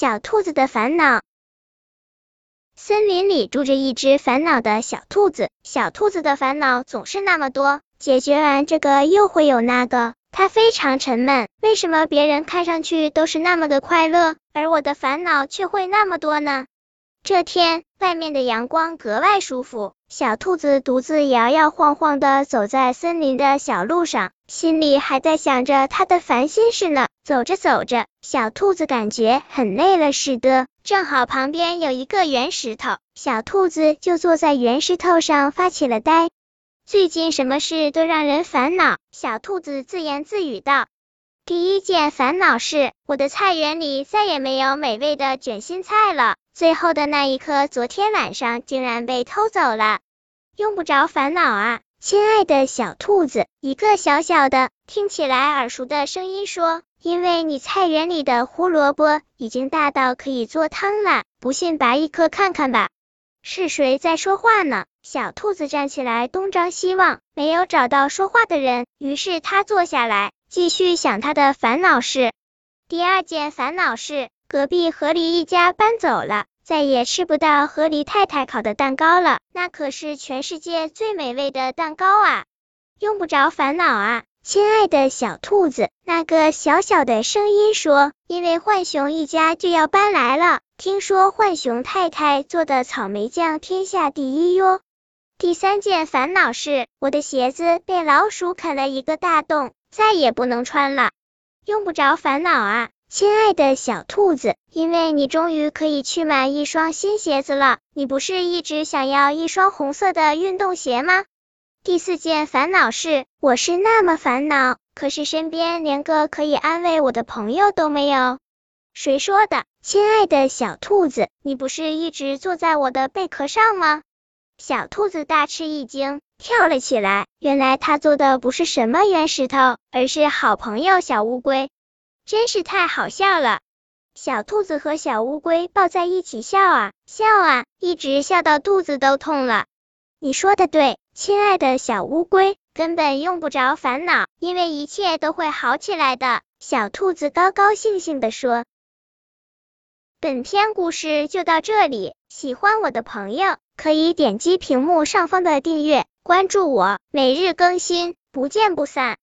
小兔子的烦恼。森林里住着一只烦恼的小兔子，小兔子的烦恼总是那么多，解决完这个又会有那个，它非常沉闷。为什么别人看上去都是那么的快乐，而我的烦恼却会那么多呢？这天，外面的阳光格外舒服，小兔子独自摇摇晃晃的走在森林的小路上，心里还在想着它的烦心事呢。走着走着，小兔子感觉很累了似的，正好旁边有一个圆石头，小兔子就坐在圆石头上发起了呆。最近什么事都让人烦恼，小兔子自言自语道。第一件烦恼是，我的菜园里再也没有美味的卷心菜了。最后的那一颗，昨天晚上竟然被偷走了。用不着烦恼啊，亲爱的小兔子。一个小小的、听起来耳熟的声音说：“因为你菜园里的胡萝卜已经大到可以做汤了，不信拔一颗看看吧。”是谁在说话呢？小兔子站起来，东张西望，没有找到说话的人，于是它坐下来，继续想它的烦恼事。第二件烦恼是，隔壁河狸一家搬走了。再也吃不到河狸太太烤的蛋糕了，那可是全世界最美味的蛋糕啊！用不着烦恼啊，亲爱的小兔子。那个小小的声音说：“因为浣熊一家就要搬来了，听说浣熊太太做的草莓酱天下第一哟。”第三件烦恼是，我的鞋子被老鼠啃了一个大洞，再也不能穿了。用不着烦恼啊。亲爱的小兔子，因为你终于可以去买一双新鞋子了。你不是一直想要一双红色的运动鞋吗？第四件烦恼是，我是那么烦恼，可是身边连个可以安慰我的朋友都没有。谁说的？亲爱的小兔子，你不是一直坐在我的贝壳上吗？小兔子大吃一惊，跳了起来。原来它坐的不是什么圆石头，而是好朋友小乌龟。真是太好笑了！小兔子和小乌龟抱在一起笑啊笑啊，一直笑到肚子都痛了。你说的对，亲爱的小乌龟，根本用不着烦恼，因为一切都会好起来的。小兔子高高兴兴地说。本篇故事就到这里，喜欢我的朋友可以点击屏幕上方的订阅，关注我，每日更新，不见不散。